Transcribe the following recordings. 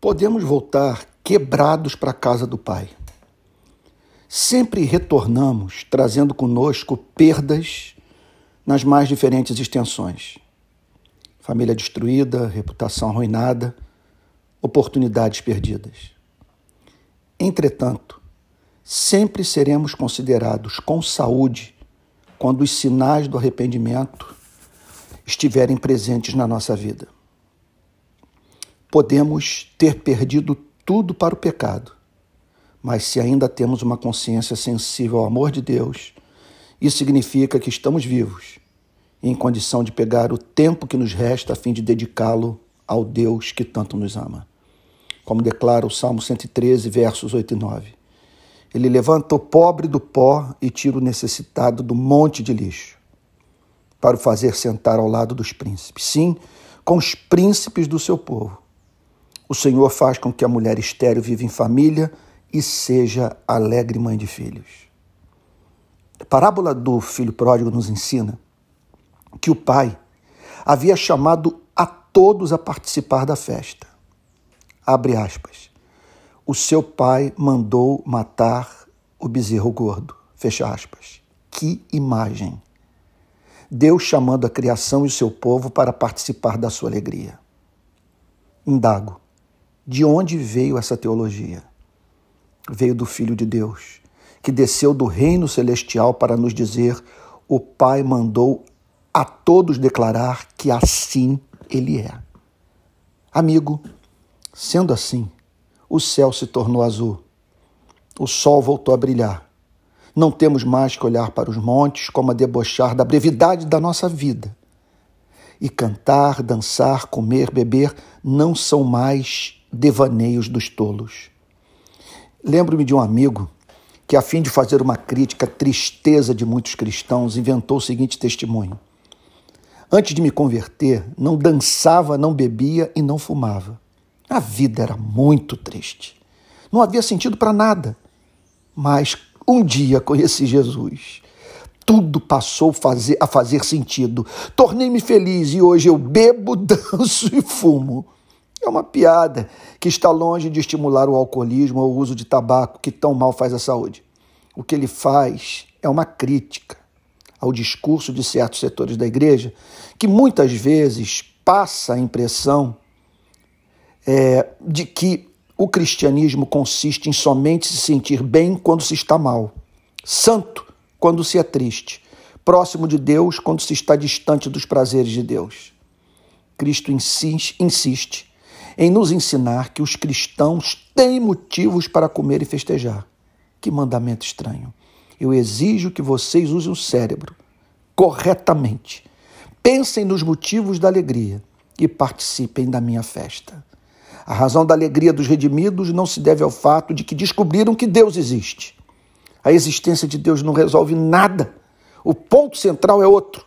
podemos voltar quebrados para a casa do Pai. Sempre retornamos trazendo conosco perdas nas mais diferentes extensões. Família destruída, reputação arruinada, oportunidades perdidas. Entretanto, sempre seremos considerados com saúde quando os sinais do arrependimento estiverem presentes na nossa vida. Podemos ter perdido tudo para o pecado, mas se ainda temos uma consciência sensível ao amor de Deus, isso significa que estamos vivos, em condição de pegar o tempo que nos resta a fim de dedicá-lo ao Deus que tanto nos ama. Como declara o Salmo 113, versos 8 e 9. Ele levanta o pobre do pó e tira o necessitado do monte de lixo, para o fazer sentar ao lado dos príncipes. Sim, com os príncipes do seu povo. O Senhor faz com que a mulher estéril viva em família e seja alegre mãe de filhos. A parábola do filho pródigo nos ensina que o pai havia chamado a todos a participar da festa. Abre aspas. O seu pai mandou matar o bezerro gordo. Fecha aspas. Que imagem! Deus chamando a criação e o seu povo para participar da sua alegria. Indago: de onde veio essa teologia? Veio do Filho de Deus, que desceu do reino celestial para nos dizer: o Pai mandou a todos declarar que assim ele é. Amigo, sendo assim, o céu se tornou azul, o sol voltou a brilhar. Não temos mais que olhar para os montes como a debochar da brevidade da nossa vida. E cantar, dançar, comer, beber não são mais devaneios dos tolos. Lembro-me de um amigo que, a fim de fazer uma crítica à tristeza de muitos cristãos, inventou o seguinte testemunho. Antes de me converter, não dançava, não bebia e não fumava. A vida era muito triste. Não havia sentido para nada. Mas um dia conheci Jesus. Tudo passou a fazer sentido. Tornei-me feliz e hoje eu bebo, danço e fumo. É uma piada que está longe de estimular o alcoolismo ou o uso de tabaco que tão mal faz à saúde. O que ele faz é uma crítica ao discurso de certos setores da igreja que muitas vezes passa a impressão é, de que o cristianismo consiste em somente se sentir bem quando se está mal, santo quando se é triste, próximo de Deus quando se está distante dos prazeres de Deus. Cristo insiste, insiste em nos ensinar que os cristãos têm motivos para comer e festejar. Que mandamento estranho. Eu exijo que vocês usem o cérebro corretamente. Pensem nos motivos da alegria e participem da minha festa. A razão da alegria dos redimidos não se deve ao fato de que descobriram que Deus existe. A existência de Deus não resolve nada. O ponto central é outro.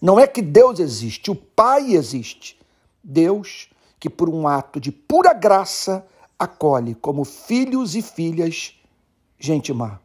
Não é que Deus existe, o Pai existe. Deus que, por um ato de pura graça, acolhe como filhos e filhas gente má.